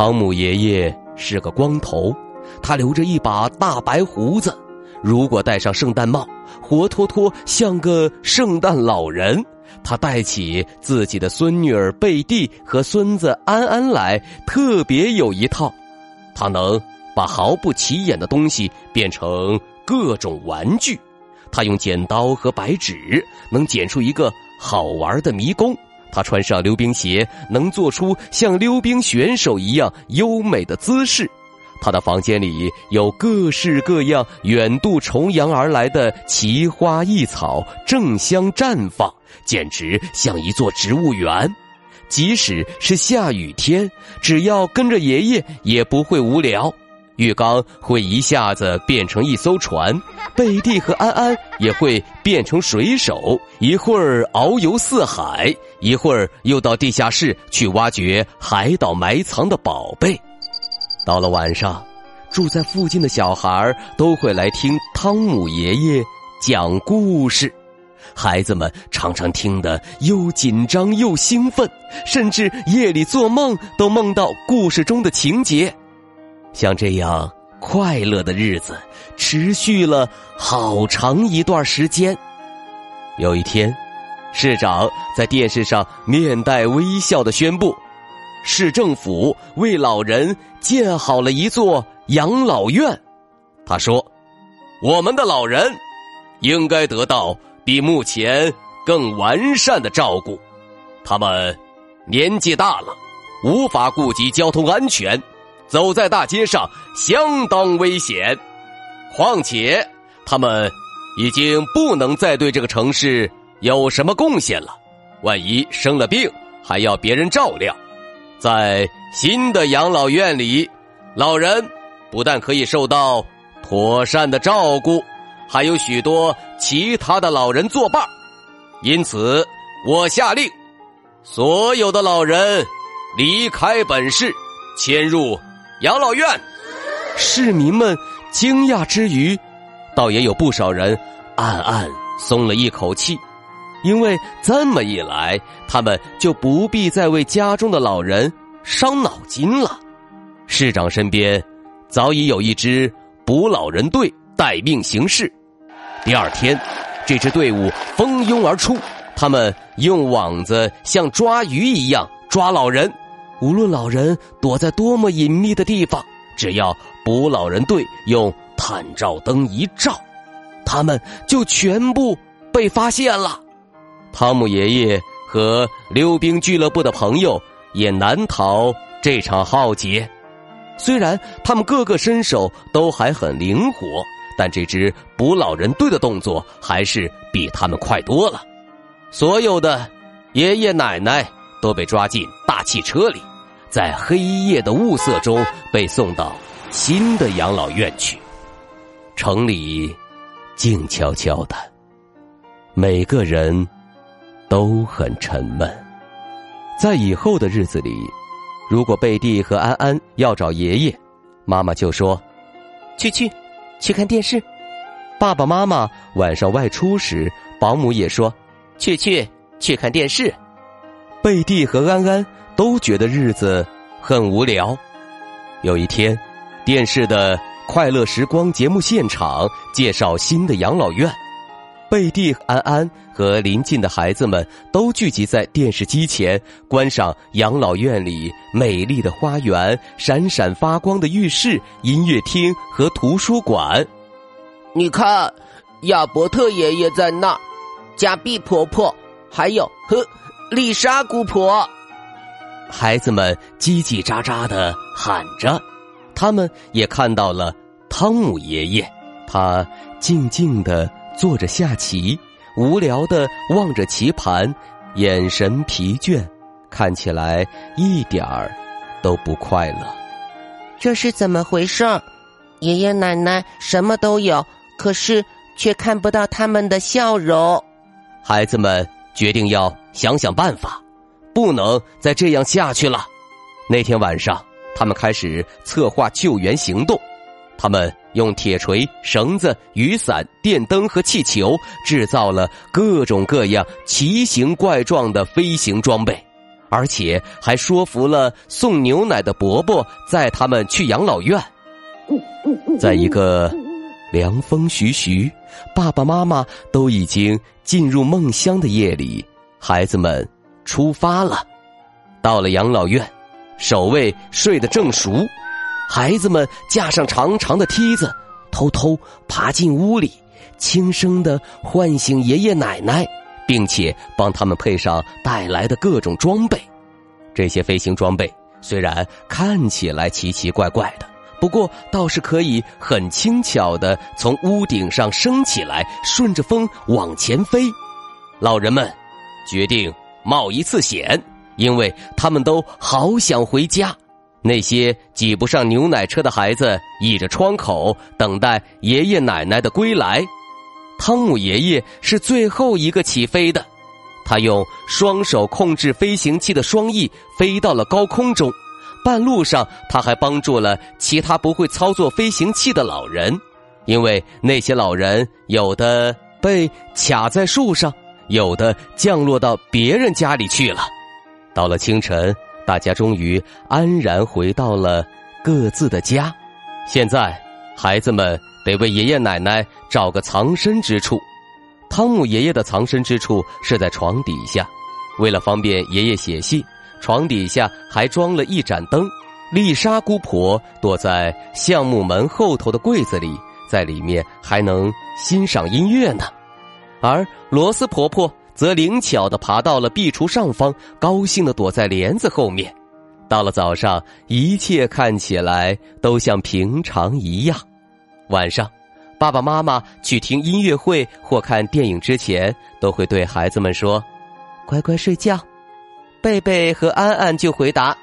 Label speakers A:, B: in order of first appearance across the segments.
A: 汤姆爷爷是个光头，他留着一把大白胡子，如果戴上圣诞帽，活脱脱像个圣诞老人。他带起自己的孙女儿贝蒂和孙子安安来，特别有一套。他能把毫不起眼的东西变成各种玩具，他用剪刀和白纸能剪出一个好玩的迷宫。他穿上溜冰鞋，能做出像溜冰选手一样优美的姿势。他的房间里有各式各样远渡重洋而来的奇花异草，争相绽放，简直像一座植物园。即使是下雨天，只要跟着爷爷，也不会无聊。浴缸会一下子变成一艘船，贝蒂和安安也会变成水手，一会儿遨游四海，一会儿又到地下室去挖掘海岛埋藏的宝贝。到了晚上，住在附近的小孩都会来听汤姆爷爷讲故事，孩子们常常听得又紧张又兴奋，甚至夜里做梦都梦到故事中的情节。像这样快乐的日子持续了好长一段时间。有一天，市长在电视上面带微笑的宣布，市政府为老人建好了一座养老院。他说：“我们的老人应该得到比目前更完善的照顾。他们年纪大了，无法顾及交通安全。”走在大街上相当危险，况且他们已经不能再对这个城市有什么贡献了。万一生了病，还要别人照料。在新的养老院里，老人不但可以受到妥善的照顾，还有许多其他的老人作伴。因此，我下令，所有的老人离开本市，迁入。养老院，市民们惊讶之余，倒也有不少人暗暗松了一口气，因为这么一来，他们就不必再为家中的老人伤脑筋了。市长身边早已有一支捕老人队待命行事。第二天，这支队伍蜂拥而出，他们用网子像抓鱼一样抓老人。无论老人躲在多么隐秘的地方，只要捕老人队用探照灯一照，他们就全部被发现了。汤姆爷爷和溜冰俱乐部的朋友也难逃这场浩劫。虽然他们个个身手都还很灵活，但这支捕老人队的动作还是比他们快多了。所有的爷爷奶奶都被抓进大汽车里。在黑夜的雾色中被送到新的养老院去。城里静悄悄的，每个人都很沉闷。在以后的日子里，如果贝蒂和安安要找爷爷，妈妈就说：“去去，去看电视。”爸爸妈妈晚上外出时，保姆也说：“去去，去看电视。”贝蒂和安安。都觉得日子很无聊。有一天，电视的《快乐时光》节目现场介绍新的养老院，贝蒂、安安和邻近的孩子们都聚集在电视机前，观赏养老院里美丽的花园、闪闪发光的浴室、音乐厅和图书馆。
B: 你看，亚伯特爷爷在那儿，加碧婆婆，还有呵，丽莎姑婆。
A: 孩子们叽叽喳喳的喊着，他们也看到了汤姆爷爷。他静静的坐着下棋，无聊的望着棋盘，眼神疲倦，看起来一点儿都不快乐。
B: 这是怎么回事儿？爷爷奶奶什么都有，可是却看不到他们的笑容。
A: 孩子们决定要想想办法，不能再这样下去了。那天晚上，他们开始策划救援行动。他们用铁锤、绳子、雨伞、电灯和气球，制造了各种各样奇形怪状的飞行装备，而且还说服了送牛奶的伯伯载他们去养老院。在一个凉风徐徐、爸爸妈妈都已经进入梦乡的夜里，孩子们出发了。到了养老院，守卫睡得正熟。孩子们架上长长的梯子，偷偷爬进屋里，轻声的唤醒爷爷奶奶，并且帮他们配上带来的各种装备。这些飞行装备虽然看起来奇奇怪怪的，不过倒是可以很轻巧的从屋顶上升起来，顺着风往前飞。老人们决定冒一次险，因为他们都好想回家。那些挤不上牛奶车的孩子倚着窗口等待爷爷奶奶的归来。汤姆爷爷是最后一个起飞的，他用双手控制飞行器的双翼飞到了高空中。半路上，他还帮助了其他不会操作飞行器的老人，因为那些老人有的被卡在树上，有的降落到别人家里去了。到了清晨。大家终于安然回到了各自的家。现在，孩子们得为爷爷奶奶找个藏身之处。汤姆爷爷的藏身之处是在床底下，为了方便爷爷写信，床底下还装了一盏灯。丽莎姑婆躲在橡木门后头的柜子里，在里面还能欣赏音乐呢。而罗斯婆婆。则灵巧的爬到了壁橱上方，高兴的躲在帘子后面。到了早上，一切看起来都像平常一样。晚上，爸爸妈妈去听音乐会或看电影之前，都会对孩子们说：“乖乖睡觉。”贝贝和安安就回答：“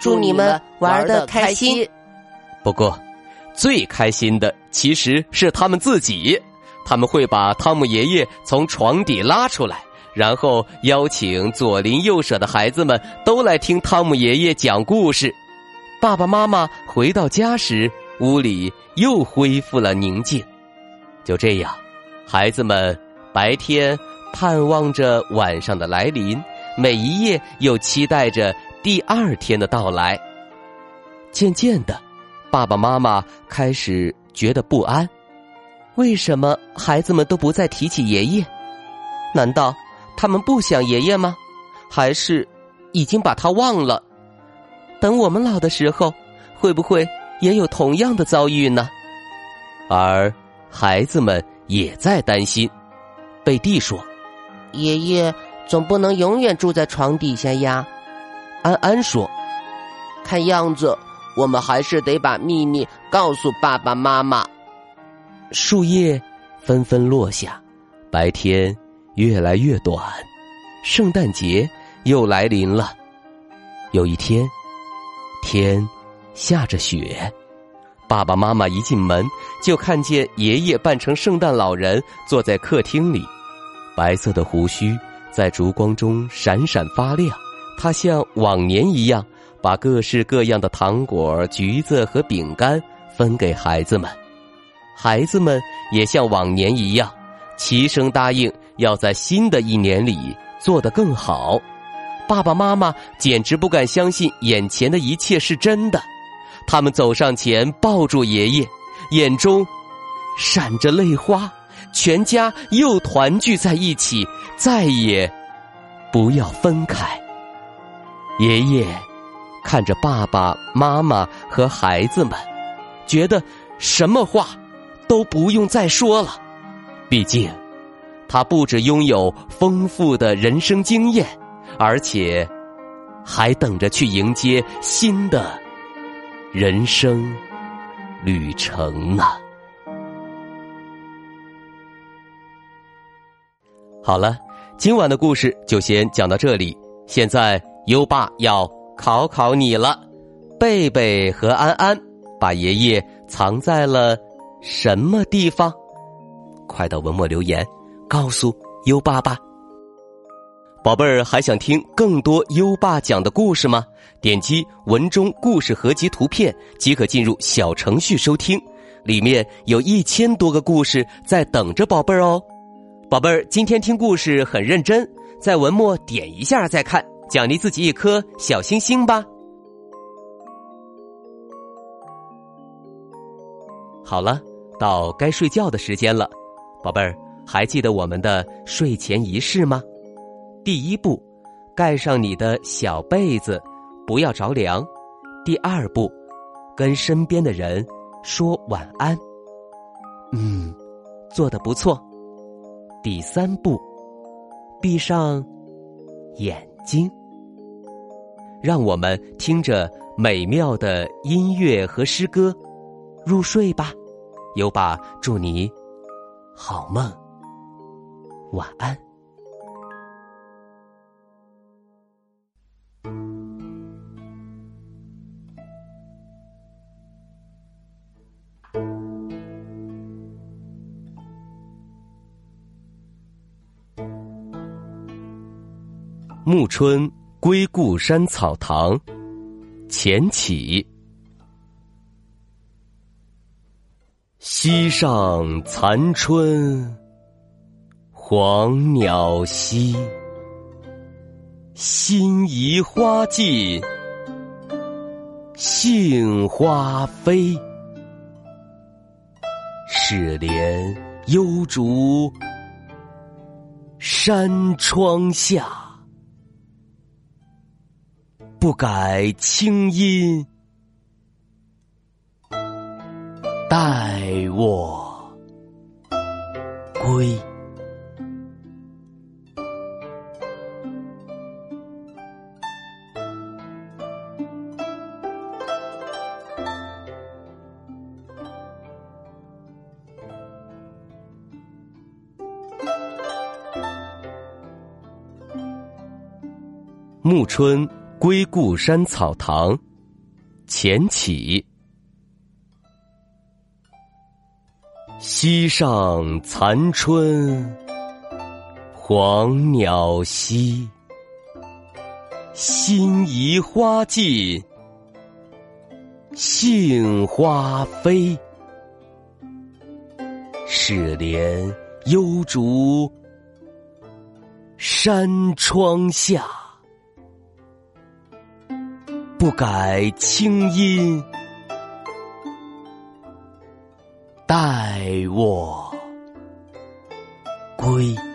B: 祝你们玩的开心。”
A: 不过，最开心的其实是他们自己。他们会把汤姆爷爷从床底拉出来，然后邀请左邻右舍的孩子们都来听汤姆爷爷讲故事。爸爸妈妈回到家时，屋里又恢复了宁静。就这样，孩子们白天盼望着晚上的来临，每一夜又期待着第二天的到来。渐渐的，爸爸妈妈开始觉得不安。为什么孩子们都不再提起爷爷？难道他们不想爷爷吗？还是已经把他忘了？等我们老的时候，会不会也有同样的遭遇呢？而孩子们也在担心。贝蒂说：“
B: 爷爷总不能永远住在床底下呀。”
A: 安安说：“
B: 看样子，我们还是得把秘密告诉爸爸妈妈。”
A: 树叶纷纷落下，白天越来越短，圣诞节又来临了。有一天，天下着雪，爸爸妈妈一进门就看见爷爷扮成圣诞老人坐在客厅里，白色的胡须在烛光中闪闪发亮。他像往年一样，把各式各样的糖果、橘子和饼干分给孩子们。孩子们也像往年一样，齐声答应要在新的一年里做得更好。爸爸妈妈简直不敢相信眼前的一切是真的，他们走上前抱住爷爷，眼中闪着泪花。全家又团聚在一起，再也不要分开。爷爷看着爸爸妈妈和孩子们，觉得什么话。都不用再说了，毕竟，他不止拥有丰富的人生经验，而且还等着去迎接新的人生旅程呢。好了，今晚的故事就先讲到这里。现在优爸要考考你了。贝贝和安安把爷爷藏在了什么地方？快到文末留言，告诉优爸吧。宝贝儿，还想听更多优爸讲的故事吗？点击文中故事合集图片即可进入小程序收听，里面有一千多个故事在等着宝贝儿哦。宝贝儿，今天听故事很认真，在文末点一下再看，奖励自己一颗小星星吧。好了，到该睡觉的时间了，宝贝儿，还记得我们的睡前仪式吗？第一步，盖上你的小被子，不要着凉。第二步，跟身边的人说晚安。嗯，做的不错。第三步，闭上眼睛，让我们听着美妙的音乐和诗歌入睡吧。优爸祝你好梦，晚安。暮春归故山草堂，钱起。溪上残春，黄鸟稀。辛夷花尽，杏花飞。始怜幽竹山窗下。不改清音，待我归。暮春。归故山草堂，钱起。溪上残春，黄鸟稀。新移花尽，杏花飞。始怜幽竹山窗下。不改清音，待我归。